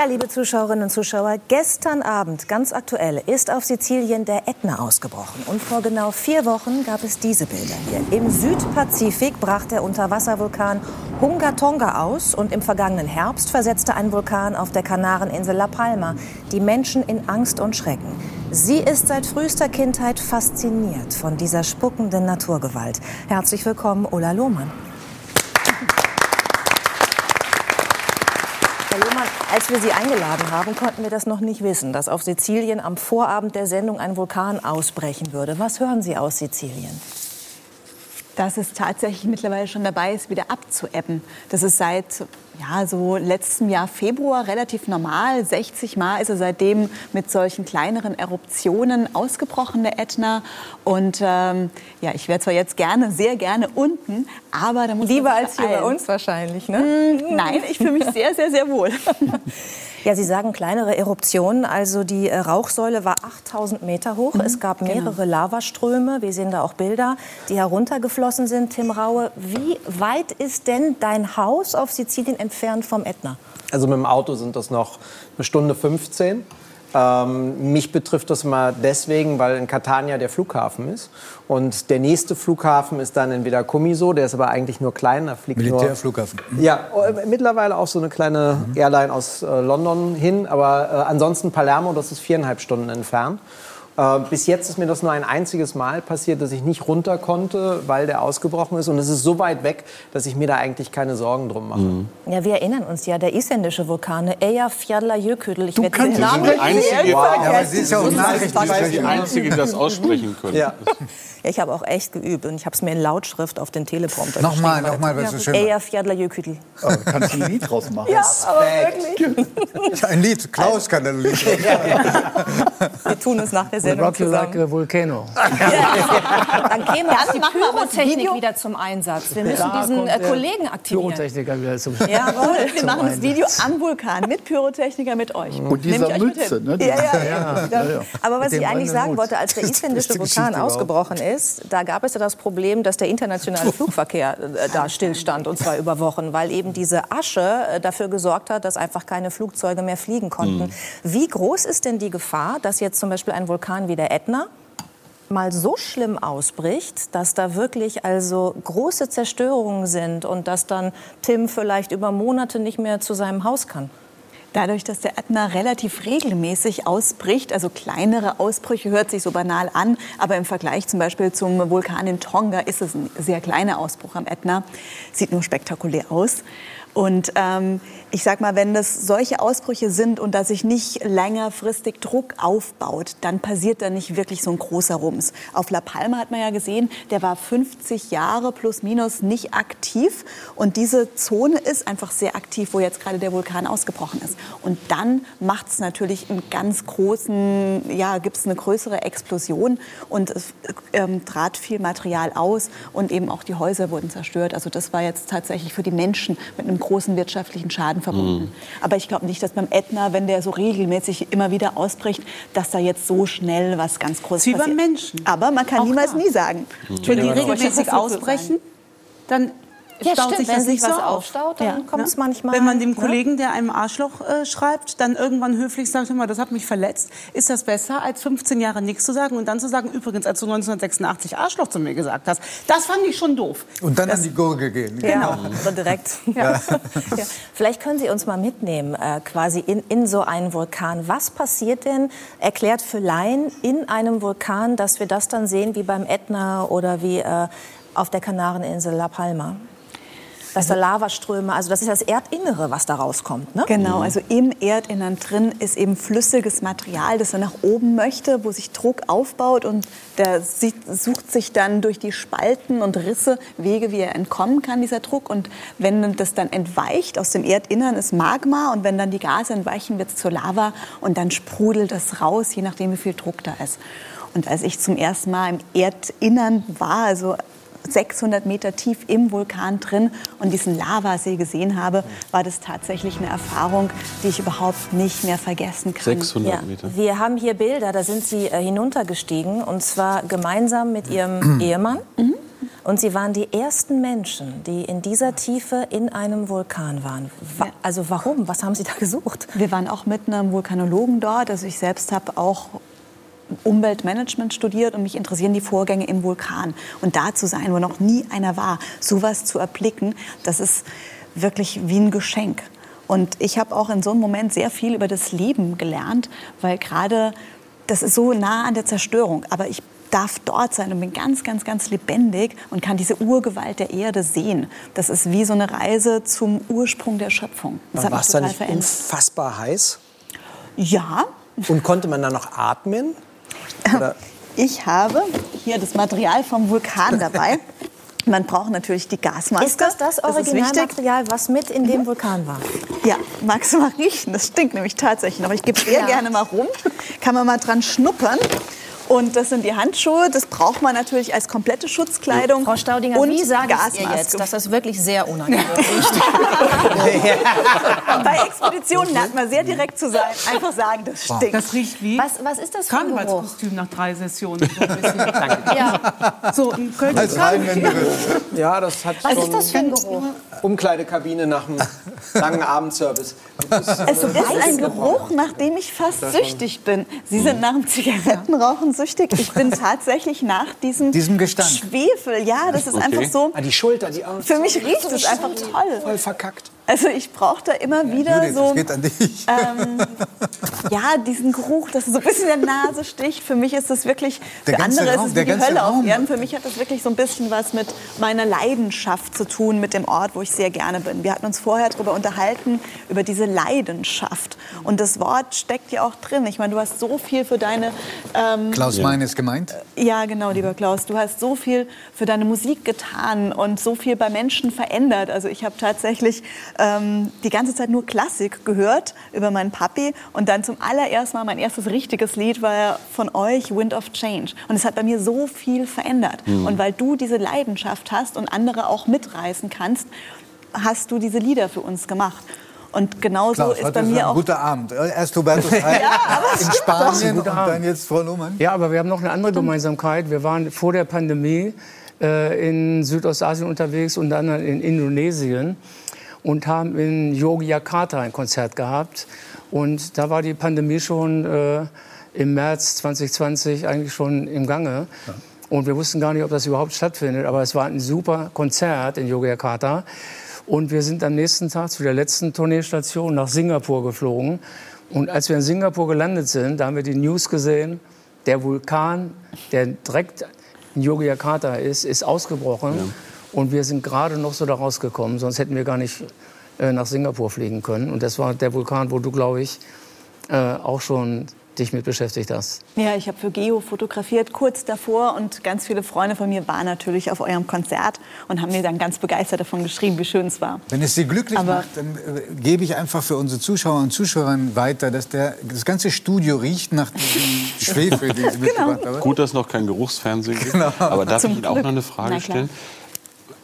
Ja, liebe Zuschauerinnen und Zuschauer, gestern Abend, ganz aktuell, ist auf Sizilien der Ätna ausgebrochen. Und vor genau vier Wochen gab es diese Bilder hier. Im Südpazifik brach der Unterwasservulkan Hunga Tonga aus. Und im vergangenen Herbst versetzte ein Vulkan auf der Kanareninsel La Palma die Menschen in Angst und Schrecken. Sie ist seit frühester Kindheit fasziniert von dieser spuckenden Naturgewalt. Herzlich willkommen, Ulla Lohmann. Herr Lohmann, als wir Sie eingeladen haben, konnten wir das noch nicht wissen, dass auf Sizilien am Vorabend der Sendung ein Vulkan ausbrechen würde. Was hören Sie aus Sizilien? Dass es tatsächlich mittlerweile schon dabei ist, wieder abzuebben. Das ist seit ja, so letztem Jahr Februar relativ normal. 60 Mal ist er seitdem mit solchen kleineren Eruptionen ausgebrochen, der Ätna. Und ähm, ja, ich wäre zwar jetzt gerne, sehr gerne unten, aber da muss Lieber als hier bei uns wahrscheinlich, ne? Mm, nein, ich fühle mich sehr, sehr, sehr wohl. Ja, Sie sagen kleinere Eruptionen. Also die äh, Rauchsäule war 8000 Meter hoch. Mhm, es gab genau. mehrere genau. Lavaströme. Wir sehen da auch Bilder, die heruntergeflossen sind. Tim Raue, wie weit ist denn dein Haus auf Sizilien entfernt vom Ätna? Also mit dem Auto sind das noch eine Stunde 15. Ähm, mich betrifft das mal deswegen, weil in Catania der Flughafen ist. Und der nächste Flughafen ist dann entweder Comiso, der ist aber eigentlich nur klein. Da fliegt Militärflughafen. Nur, ja, äh, mittlerweile auch so eine kleine mhm. Airline aus äh, London hin. Aber äh, ansonsten Palermo, das ist viereinhalb Stunden entfernt. Äh, bis jetzt ist mir das nur ein einziges Mal passiert, dass ich nicht runter konnte, weil der ausgebrochen ist. Und es ist so weit weg, dass ich mir da eigentlich keine Sorgen drum mache. Mhm. Ja, wir erinnern uns ja, der isländische Vulkan Eyjafjallajökull. Ich werde den Namen nicht einzige, wow. ja, aber Sie ist ja auch die einzige, die das aussprechen können. Ja. Ja, ich habe auch echt geübt und ich habe es mir in Lautschrift auf den Teleprompter Nochmal, nochmal, was so schön Eyjafjallajökull. Oh, kannst du ein Lied draus machen? Ja, aber wirklich. Ein Lied, Klaus kann ein Lied draus machen. Wir tun es nach der Sendung Rock you like a volcano. Ja. Dann käme ja, die Pyrotechnik wieder zum Einsatz. Wir müssen da diesen äh, Kollegen aktivieren. Pyrotechniker wieder zum Jawohl, wir machen das Video am Vulkan mit Pyrotechniker mit euch. Und dieser Mütze, ne? Ja, ja, ja. Aber was ich eigentlich sagen wollte, als der isländische Vulkan ausgebrochen ist, da gab es ja das Problem, dass der internationale Flugverkehr äh, da stillstand und zwar über Wochen, weil eben diese Asche äh, dafür gesorgt hat, dass einfach keine Flugzeuge mehr fliegen konnten. Mhm. Wie groß ist denn die Gefahr, dass jetzt zum Beispiel ein Vulkan wie der Ätna mal so schlimm ausbricht, dass da wirklich also große Zerstörungen sind und dass dann Tim vielleicht über Monate nicht mehr zu seinem Haus kann? Dadurch, dass der Ätna relativ regelmäßig ausbricht, also kleinere Ausbrüche, hört sich so banal an, aber im Vergleich zum Beispiel zum Vulkan in Tonga ist es ein sehr kleiner Ausbruch am Ätna, sieht nur spektakulär aus. Und ähm, ich sag mal, wenn das solche Ausbrüche sind und da sich nicht längerfristig Druck aufbaut, dann passiert da nicht wirklich so ein großer Rums. Auf La Palma hat man ja gesehen, der war 50 Jahre plus minus nicht aktiv und diese Zone ist einfach sehr aktiv, wo jetzt gerade der Vulkan ausgebrochen ist. Und dann macht es natürlich einen ganz großen, ja, gibt es eine größere Explosion und es ähm, trat viel Material aus und eben auch die Häuser wurden zerstört. Also das war jetzt tatsächlich für die Menschen mit einem großen wirtschaftlichen Schaden verbunden. Mhm. Aber ich glaube nicht, dass beim Ätna, wenn der so regelmäßig immer wieder ausbricht, dass da jetzt so schnell was ganz Großes Wie beim Menschen. Aber man kann Auch niemals klar. nie sagen. Mhm. Wenn die regelmäßig ausbrechen, dann ja, staut stimmt. sich das Wenn sich was so aufstaut, dann ja. kommt es manchmal. Wenn man dem Kollegen, der einem Arschloch äh, schreibt, dann irgendwann höflich sagt, das hat mich verletzt, ist das besser, als 15 Jahre nichts zu sagen und dann zu sagen, übrigens, als du 1986 Arschloch zu mir gesagt hast. Das fand ich schon doof. Und dann das, an die Gurgel gehen. Genau, so direkt. Ja. ja. Vielleicht können Sie uns mal mitnehmen, äh, quasi in, in so einen Vulkan. Was passiert denn, erklärt für Laien, in einem Vulkan, dass wir das dann sehen wie beim Ätna oder wie äh, auf der Kanareninsel La Palma? Dass da Lavaströme, also das ist das Erdinnere, was da rauskommt. Ne? Genau, mhm. also im Erdinnern drin ist eben flüssiges Material, das er nach oben möchte, wo sich Druck aufbaut und der sucht sich dann durch die Spalten und Risse Wege, wie er entkommen kann, dieser Druck. Und wenn das dann entweicht, aus dem Erdinnern ist Magma und wenn dann die Gase entweichen, wird es zur Lava und dann sprudelt das raus, je nachdem, wie viel Druck da ist. Und als ich zum ersten Mal im Erdinnern war, also 600 Meter tief im Vulkan drin und diesen Lavasee gesehen habe, war das tatsächlich eine Erfahrung, die ich überhaupt nicht mehr vergessen kann. 600 Meter. Ja. Wir haben hier Bilder, da sind Sie äh, hinuntergestiegen und zwar gemeinsam mit Ihrem Ehemann. Mhm. Und Sie waren die ersten Menschen, die in dieser Tiefe in einem Vulkan waren. Wa Ja. Also warum? Was haben Sie da gesucht? Wir waren auch mit einem Vulkanologen dort. Also ich selbst habe auch Umweltmanagement studiert und mich interessieren die Vorgänge im Vulkan. Und da zu sein, wo noch nie einer war, sowas zu erblicken, das ist wirklich wie ein Geschenk. Und ich habe auch in so einem Moment sehr viel über das Leben gelernt, weil gerade das ist so nah an der Zerstörung. Aber ich darf dort sein und bin ganz, ganz, ganz lebendig und kann diese Urgewalt der Erde sehen. Das ist wie so eine Reise zum Ursprung der Schöpfung. Das War es da nicht verändert. unfassbar heiß? Ja, Und konnte man da noch atmen? Oder? Ich habe hier das Material vom Vulkan dabei. Man braucht natürlich die Gasmaske. Ist das das. Originalmaterial, was mit in dem Vulkan war? Ja, magst du mal riechen? Das stinkt nämlich tatsächlich noch. Ich gebe sehr Ja. gerne mal rum. Kann man mal dran schnuppern. Und das sind die Handschuhe. Das braucht man natürlich als komplette Schutzkleidung. Frau Staudinger, und wie sage ich ihr jetzt, dass das wirklich sehr unangenehm riecht? Bei Expeditionen lernt man sehr direkt zu sein. Einfach sagen, das stinkt. Das riecht wie Was, was ist das für ein Geruch? Karnevalskostüm nach drei Sessionen. So ein bisschen. Ja. So, ein Köln Als. Ja, das hat Was ist das für ein Geruch? Umkleidekabine nach einem langen Abendservice. Es ist ein Geruch, nach dem ich fast süchtig bin. Sie sind nach dem Zigarettenrauchen süchtig. Ich bin tatsächlich nach diesem, Diesem Gestank. Schwefel. Ja, das ist einfach so. Ah, die Schulter, die Augen. Für mich riecht es einfach toll. voll verkackt. Also ich brauche da immer wieder Judith, so es geht an dich. ähm, ja diesen Geruch, dass es so ein bisschen in der Nase sticht. Für mich ist das wirklich, Der für andere Raum, ist es wie die Hölle auf Raum. Erden. Für mich hat das wirklich so ein bisschen was mit meiner Leidenschaft zu tun, mit dem Ort, wo ich sehr gerne bin. Wir hatten uns vorher darüber unterhalten, über diese Leidenschaft. Und das Wort steckt ja auch drin. Ich meine, du hast so viel für deine ähm, Klaus Mein ist gemeint. ja, genau, lieber Klaus. Du hast so viel für deine Musik getan und so viel bei Menschen verändert. Also ich habe tatsächlich ähm, die ganze Zeit nur Klassik gehört über meinen Papi und dann zum allerersten Mal mein erstes richtiges Lied war ja von euch Wind of Change. Und es hat bei mir so viel verändert. Und weil du diese Leidenschaft hast und andere auch mitreißen kannst, hast du diese Lieder für uns gemacht. Und genauso Klaus, ist bei ist mir ein auch guter Abend. Erst Hubertus Heil in Spanien und dann jetzt Frau Lohmann. Ja, aber wir haben noch eine andere Gemeinsamkeit. Wir waren vor der Pandemie äh, in Südostasien unterwegs, unter anderem in Indonesien und haben in Yogyakarta ein Konzert gehabt. Und da war die Pandemie schon äh, im März 2020 eigentlich schon im Gange. Und wir wussten gar nicht, ob das überhaupt stattfindet. Aber es war ein super Konzert in Yogyakarta. Und wir sind am nächsten Tag zu der letzten Tourneestation nach Singapur geflogen. Und als wir in Singapur gelandet sind, da haben wir die News gesehen, der Vulkan, der direkt in Yogyakarta ist, ist ausgebrochen. Und wir sind gerade noch so da rausgekommen, sonst hätten wir gar nicht äh, nach Singapur fliegen können. Und das war der Vulkan, wo du, glaube ich, äh, auch schon dich mit beschäftigt hast. Ja, ich habe für Geo fotografiert kurz davor und ganz viele Freunde von mir waren natürlich auf eurem Konzert und haben mir dann ganz begeistert davon geschrieben, wie schön es war. Wenn es Sie glücklich Aber- macht, dann äh, gebe ich einfach für unsere Zuschauer und Zuschauerinnen weiter, dass der, das ganze Studio riecht nach diesem Schwefel, den Sie mitgebracht haben. Gut, dass es noch kein Geruchsfernsehen gibt. Aber darf Zum ich Ihnen auch Glück. noch eine Frage stellen?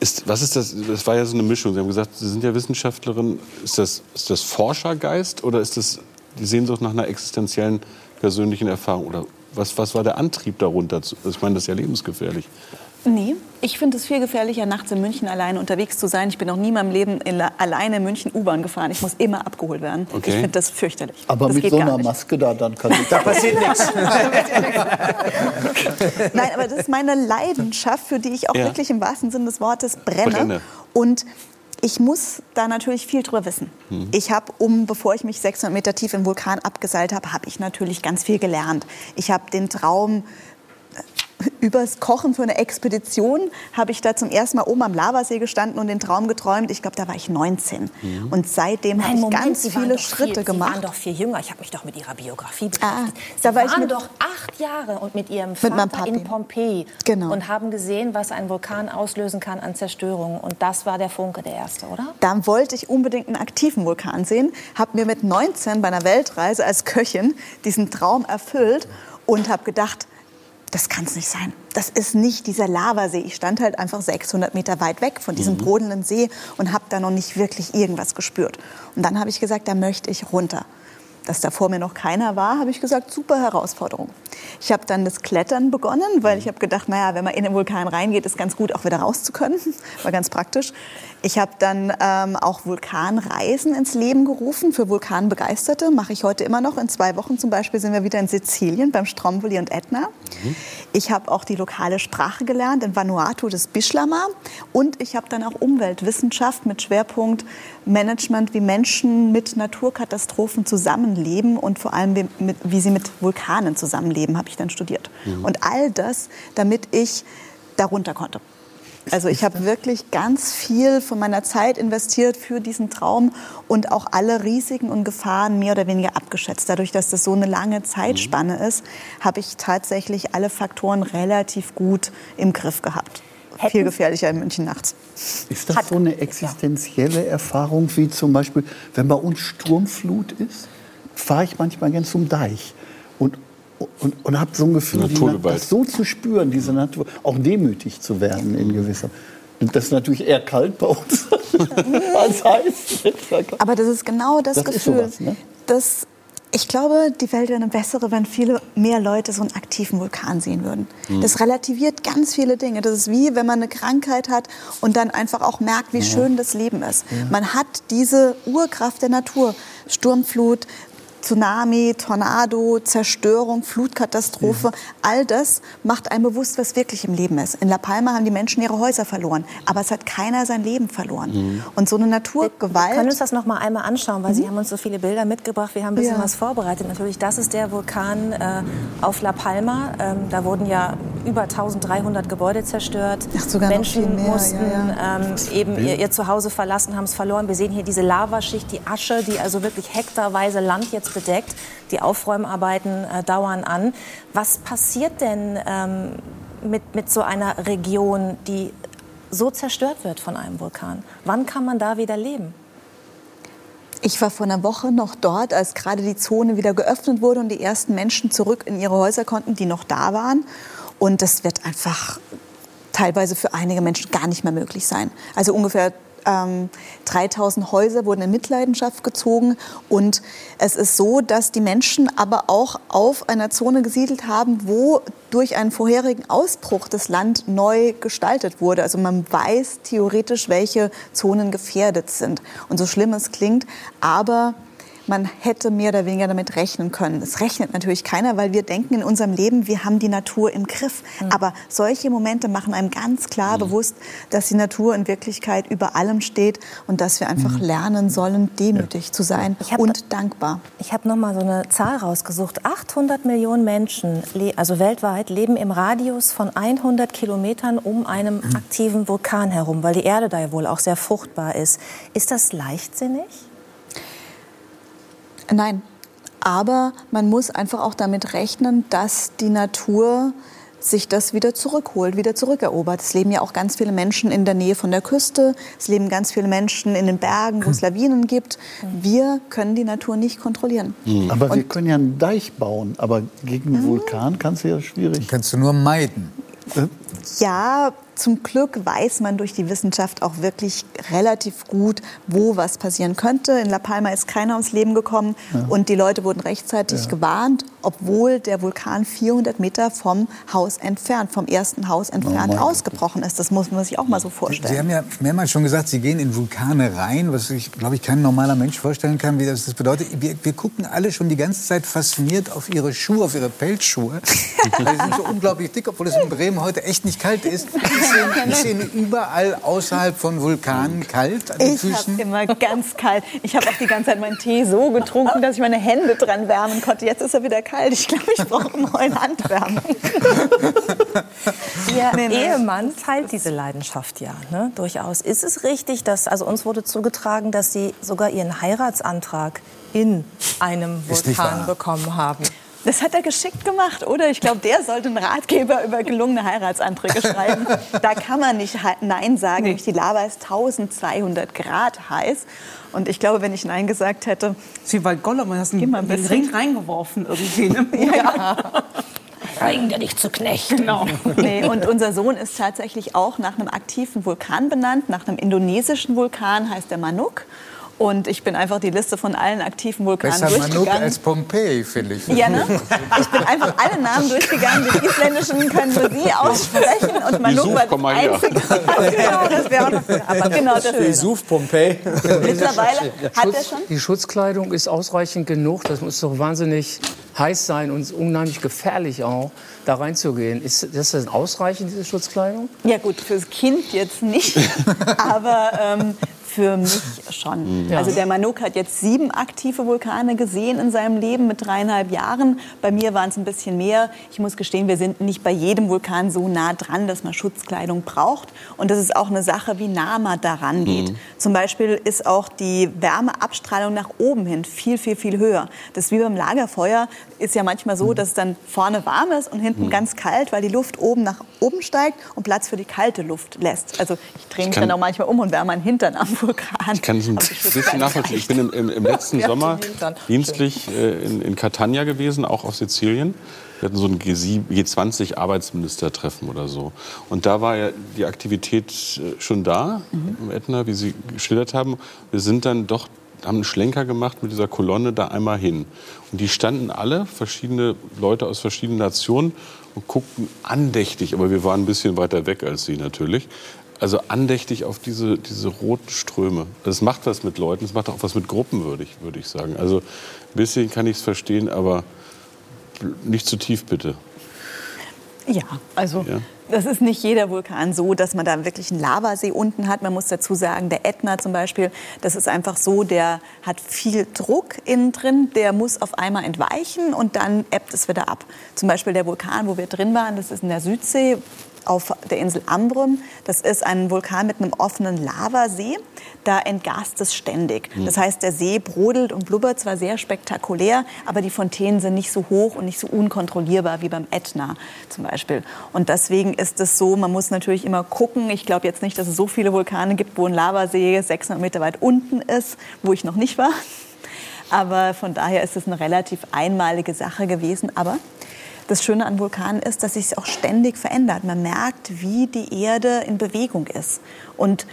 Ist, was ist das? Das war ja so eine Mischung. Sie haben gesagt, Sie sind ja Wissenschaftlerin. Ist das, ist das Forschergeist oder ist das die Sehnsucht nach einer existenziellen persönlichen Erfahrung? Oder was, was war der Antrieb darunter? zu- Ich meine, das ist ja lebensgefährlich. Nee, ich finde es viel gefährlicher, nachts in München alleine unterwegs zu sein. Ich bin noch nie in meinem Leben in, alleine in München U-Bahn gefahren. Ich muss immer abgeholt werden. Okay. Ich finde das fürchterlich. Aber das mit geht so einer nicht. Maske da, dann kann ich Da passiert nichts. Nein, aber das ist meine Leidenschaft, für die ich auch Ja. wirklich im wahrsten Sinne des Wortes brenne. Brenne. Und ich muss da natürlich viel drüber wissen. Mhm. Ich habe, um, bevor ich mich 600 Meter tief im Vulkan abgeseilt habe, habe ich natürlich ganz viel gelernt. Ich habe den Traum übers Kochen für eine Expedition habe ich da zum ersten Mal oben am Lavasee gestanden und den Traum geträumt. Ich glaube, da war ich 19. Mhm. Und seitdem habe ich ganz Sie waren viele doch Schritte viel, gemacht. Sie waren doch viel jünger. Ich habe mich doch mit Ihrer Biografie Ah, beschäftigt. Sie da war ich waren mit- doch acht Jahre und mit Ihrem Mit Vater in Papi. Pompeji Genau. und haben gesehen, was ein Vulkan auslösen kann an Zerstörung. Und das war der Funke, der erste, oder? Dann wollte ich unbedingt einen aktiven Vulkan sehen, habe mir mit 19 bei einer Weltreise als Köchin diesen Traum erfüllt und habe gedacht, das kann es nicht sein. Das ist nicht dieser Lavasee. Ich stand halt einfach 600 Meter weit weg von diesem brodelnden See und habe da noch nicht wirklich irgendwas gespürt. Und dann habe ich gesagt, da möchte ich runter. Dass da vor mir noch keiner war, habe ich gesagt, super Herausforderung. Ich habe dann das Klettern begonnen, weil ich habe gedacht, naja, wenn man in den Vulkan reingeht, ist ganz gut, auch wieder raus zu können. War ganz praktisch. Ich habe dann ähm, auch Vulkanreisen ins Leben gerufen für Vulkanbegeisterte. Mache ich heute immer noch. In zwei Wochen zum Beispiel sind wir wieder in Sizilien beim Stromboli und Etna. Mhm. Ich habe auch die lokale Sprache gelernt in Vanuatu, das Bishlama. Und ich habe dann auch Umweltwissenschaft mit Schwerpunkt Management, wie Menschen mit Naturkatastrophen zusammenleben und vor allem wie, mit, wie sie mit Vulkanen zusammenleben, habe ich dann studiert. Mhm. Und all das, damit ich darunter konnte. Also ich habe wirklich ganz viel von meiner Zeit investiert für diesen Traum und auch alle Risiken und Gefahren mehr oder weniger abgeschätzt. Dadurch, dass das so eine lange Zeitspanne ist, habe ich tatsächlich alle Faktoren relativ gut im Griff gehabt. Hätten viel gefährlicher in München nachts. Ist das so eine existenzielle Erfahrung, wie zum Beispiel, wenn bei uns Sturmflut ist, fahre ich manchmal gern zum Deich und und, und habe so ein Gefühl, die, das so zu spüren, diese Natur, auch demütig zu werden in gewisser. Und das ist natürlich eher kalt bei uns als heiß. Aber das ist genau das, das Gefühl. Sowas, ne? das, ich glaube, die Welt wäre eine bessere, wenn viele mehr Leute so einen aktiven Vulkan sehen würden. Mhm. Das relativiert ganz viele Dinge. Das ist wie, wenn man eine Krankheit hat und dann einfach auch merkt, wie ja. schön das Leben ist. Ja. Man hat diese Urkraft der Natur. Sturmflut, Tsunami, Tornado, Zerstörung, Flutkatastrophe, ja. all das macht einem bewusst, was wirklich im Leben ist. In La Palma haben die Menschen ihre Häuser verloren, aber es hat keiner sein Leben verloren. Mhm. Und so eine Naturgewalt. Wir können uns das noch mal einmal anschauen, weil mhm. Sie haben uns so viele Bilder mitgebracht. Wir haben ein bisschen ja. was vorbereitet. Natürlich, das ist der Vulkan äh, auf La Palma. Ähm, da wurden ja über 1300 Gebäude zerstört. Ach, sogar Menschen mehr, mussten ja, ähm, eben ihr, ihr Zuhause verlassen, haben es verloren. Wir sehen hier diese Lavaschicht, die Asche, die also wirklich hektarweise Land jetzt bedeckt. Die Aufräumarbeiten äh, dauern an. Was passiert denn ähm, mit, mit so einer Region, die so zerstört wird von einem Vulkan? Wann kann man da wieder leben? Ich war vor einer Woche noch dort, als gerade die Zone wieder geöffnet wurde und die ersten Menschen zurück in ihre Häuser konnten, die noch da waren. Und das wird einfach teilweise für einige Menschen gar nicht mehr möglich sein. Also ungefähr ähm, 3000 Häuser wurden in Mitleidenschaft gezogen. Und es ist so, dass die Menschen aber auch auf einer Zone gesiedelt haben, wo durch einen vorherigen Ausbruch das Land neu gestaltet wurde. Also man weiß theoretisch, welche Zonen gefährdet sind. Und so schlimm es klingt, aber man hätte mehr oder weniger damit rechnen können. Es rechnet natürlich keiner, weil wir denken in unserem Leben, wir haben die Natur im Griff. Mhm. Aber solche Momente machen einem ganz klar mhm. bewusst, dass die Natur in Wirklichkeit über allem steht und dass wir einfach mhm. lernen sollen, demütig ja. zu sein und dankbar. Ich habe noch mal so eine Zahl rausgesucht. 800 Millionen Menschen, also weltweit, leben im Radius von 100 Kilometern um einen mhm. aktiven Vulkan herum, weil die Erde da ja wohl auch sehr fruchtbar ist. Ist das leichtsinnig? Nein, aber man muss einfach auch damit rechnen, dass die Natur sich das wieder zurückholt, wieder zurückerobert. Es leben ja auch ganz viele Menschen in der Nähe von der Küste. Es leben ganz viele Menschen in den Bergen, wo es Lawinen gibt. Wir können die Natur nicht kontrollieren. Mhm. Aber Und wir können ja einen Deich bauen. Aber gegen einen Vulkan kannst du ja schwierig. Kannst du nur meiden. Ja, zum Glück weiß man durch die Wissenschaft auch wirklich relativ gut, wo was passieren könnte. In La Palma ist keiner ums Leben gekommen ja. und die Leute wurden rechtzeitig ja. gewarnt, obwohl der Vulkan 400 Meter vom Haus entfernt, vom ersten Haus entfernt oh ausgebrochen ist. Das muss man sich auch mal so vorstellen. Sie haben ja mehrmals schon gesagt, Sie gehen in Vulkane rein, was sich, glaube ich, kein normaler Mensch vorstellen kann, wie das, das bedeutet. Wir, wir, gucken alle schon die ganze Zeit fasziniert auf Ihre Schuhe, auf Ihre Pelzschuhe. die sind so unglaublich dick, obwohl es in Bremen heute echt nicht kalt ist ist Ihnen überall außerhalb von Vulkanen kalt an den ich Füßen? Ich immer ganz kalt. Ich habe auch die ganze Zeit meinen Tee so getrunken, dass ich meine Hände dran wärmen konnte. Jetzt ist er wieder kalt. Ich glaube, ich brauche einen neuen Handwärmer. Ihr nee, Ehemann teilt diese Leidenschaft ja, ne? durchaus. Ist es richtig, dass, also uns wurde zugetragen, dass Sie sogar Ihren Heiratsantrag in einem Vulkan bekommen haben? Das hat er geschickt gemacht, oder? Ich glaube, der sollte einen Ratgeber über gelungene Heiratsanträge schreiben. Da kann man nicht Nein sagen. Nee. Die Lava ist 1200 Grad heiß. Und ich glaube, wenn ich Nein gesagt hätte... Sie war Gollum, man hat einen, einen Ring reingeworfen irgendwie. Ne? ja. Ring, der dich zu knechten. Genau. Nee, und unser Sohn ist tatsächlich auch nach einem aktiven Vulkan benannt, nach einem indonesischen Vulkan, heißt der Manuk. Und ich bin einfach die Liste von allen aktiven Vulkanen Besser durchgegangen. Manuk als Pompeji, finde ich. Ja, ne? Ich bin einfach alle Namen durchgegangen. Die isländischen können nur Sie aussprechen und Manuk war das Einzige. genau, das wäre auch noch Aber genau das Vesuv, Pompeji. Mittlerweile hat er schon... Die Schutzkleidung ist ausreichend genug. Das muss doch wahnsinnig heiß sein und unheimlich gefährlich auch, da reinzugehen. Ist das denn ausreichend, diese Schutzkleidung? Ja gut, fürs Kind jetzt nicht. Aber ähm, für mich schon. Ja. Also der Manuk hat jetzt sieben aktive Vulkane gesehen in seinem Leben mit dreieinhalb Jahren. Bei mir waren es ein bisschen mehr. Ich muss gestehen, wir sind nicht bei jedem Vulkan so nah dran, dass man Schutzkleidung braucht. Und das ist auch eine Sache, wie nah man daran geht. Mhm. Zum Beispiel ist auch die Wärmeabstrahlung nach oben hin viel, viel, viel höher. Das ist wie beim Lagerfeuer. Ist ja manchmal so, mhm. dass es dann vorne warm ist und hinten mhm. ganz kalt, weil die Luft oben nach oben steigt und Platz für die kalte Luft lässt. Also ich drehe mich dann auch manchmal um und wärme meinen Hintern am Vulkan. Ich kann es ein bisschen nachvollziehen. Ich bin im, im, im letzten Sommer dienstlich äh, in, in Catania gewesen, auch auf Sizilien. Wir hatten so ein G20-Arbeitsministertreffen oder so. Und da war ja die Aktivität äh, schon da, mhm. im Ätna, wie Sie geschildert haben. Wir sind dann doch haben einen Schlenker gemacht mit dieser Kolonne da einmal hin. Und die standen alle, verschiedene Leute aus verschiedenen Nationen, und guckten andächtig, aber wir waren ein bisschen weiter weg als sie natürlich, also andächtig auf diese, diese roten Ströme. Das macht was mit Leuten, es macht auch was mit Gruppen, würde ich, würde ich sagen. Also ein bisschen kann ich es verstehen, aber nicht zu tief, bitte. Ja, also ja. das ist nicht jeder Vulkan so, dass man da wirklich einen Lavasee unten hat. Man muss dazu sagen, der Ätna zum Beispiel, das ist einfach so, der hat viel Druck innen drin, der muss auf einmal entweichen und dann ebbt es wieder ab. Zum Beispiel der Vulkan, wo wir drin waren, das ist in der Südsee, auf der Insel Ambrym. Das ist ein Vulkan mit einem offenen Lavasee. Da entgast es ständig. Hm. Das heißt, der See brodelt und blubbert zwar sehr spektakulär, aber die Fontänen sind nicht so hoch und nicht so unkontrollierbar wie beim Ätna zum Beispiel. Und deswegen ist es so, man muss natürlich immer gucken. Ich glaube jetzt nicht, dass es so viele Vulkane gibt, wo ein Lavasee 600 Meter weit unten ist, wo ich noch nicht war. Aber von daher ist es eine relativ einmalige Sache gewesen. Aber das Schöne an Vulkanen ist, dass sich es auch ständig verändert. Man merkt, wie die Erde in Bewegung ist und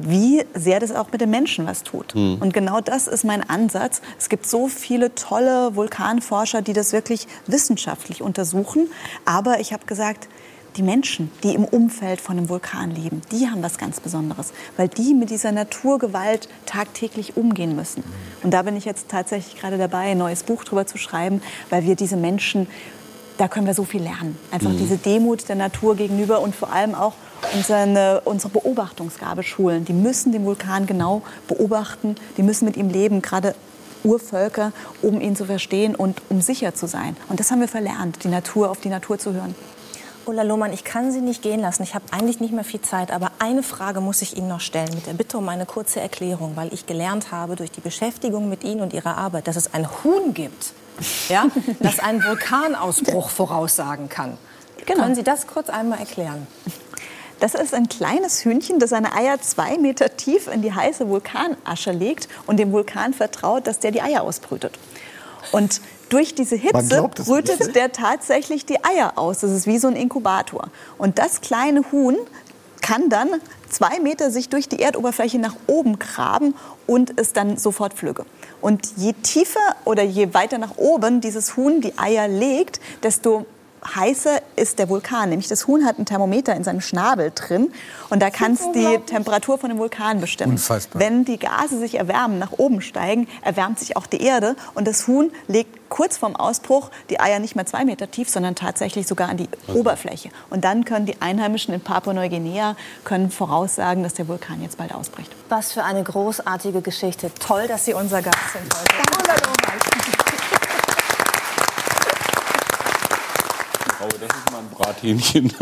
wie sehr das auch mit den Menschen was tut. Mhm. Und genau das ist mein Ansatz. Es gibt so viele tolle Vulkanforscher, die das wirklich wissenschaftlich untersuchen. Aber ich habe gesagt, die Menschen, die im Umfeld von einem Vulkan leben, die haben was ganz Besonderes, weil die mit dieser Naturgewalt tagtäglich umgehen müssen. Und da bin ich jetzt tatsächlich gerade dabei, ein neues Buch darüber zu schreiben, weil wir diese Menschen, da können wir so viel lernen. Einfach mhm. diese Demut der Natur gegenüber und vor allem auch unsere, unsere Beobachtungsgabe schulen. Die müssen den Vulkan genau beobachten, die müssen mit ihm leben, gerade Urvölker, um ihn zu verstehen und um sicher zu sein. Und das haben wir verlernt, die Natur auf die Natur zu hören. Ulla Lohmann, ich kann Sie nicht gehen lassen. Ich habe eigentlich nicht mehr viel Zeit, aber eine Frage muss ich Ihnen noch stellen, mit der Bitte um eine kurze Erklärung, weil ich gelernt habe durch die Beschäftigung mit Ihnen und Ihrer Arbeit, dass es ein Huhn gibt, ja, das einen Vulkanausbruch voraussagen kann. Genau. Können Sie das kurz einmal erklären? Das ist ein kleines Hühnchen, das seine Eier zwei Meter tief in die heiße Vulkanasche legt und dem Vulkan vertraut, dass der die Eier ausbrütet. Und durch diese Hitze brütet der tatsächlich die Eier aus. Das ist wie so ein Inkubator. Und das kleine Huhn kann dann zwei Meter sich durch die Erdoberfläche nach oben graben und ist dann sofort Flügge. Und je tiefer oder je weiter nach oben dieses Huhn die Eier legt, desto heißer ist der Vulkan. Nämlich das Huhn hat ein Thermometer in seinem Schnabel drin und da kannst du die Temperatur von dem Vulkan bestimmen. Unfassbar. Wenn die Gase sich erwärmen, nach oben steigen, erwärmt sich auch die Erde und das Huhn legt kurz vorm Ausbruch die Eier nicht mehr zwei Meter tief, sondern tatsächlich sogar an die okay. Oberfläche. Und dann können die Einheimischen in Papua-Neuguinea können voraussagen, dass der Vulkan jetzt bald ausbricht. Was für eine großartige Geschichte. Toll, dass Sie unser Gast sind heute. Danke. Das ist mal ein Brathähnchen.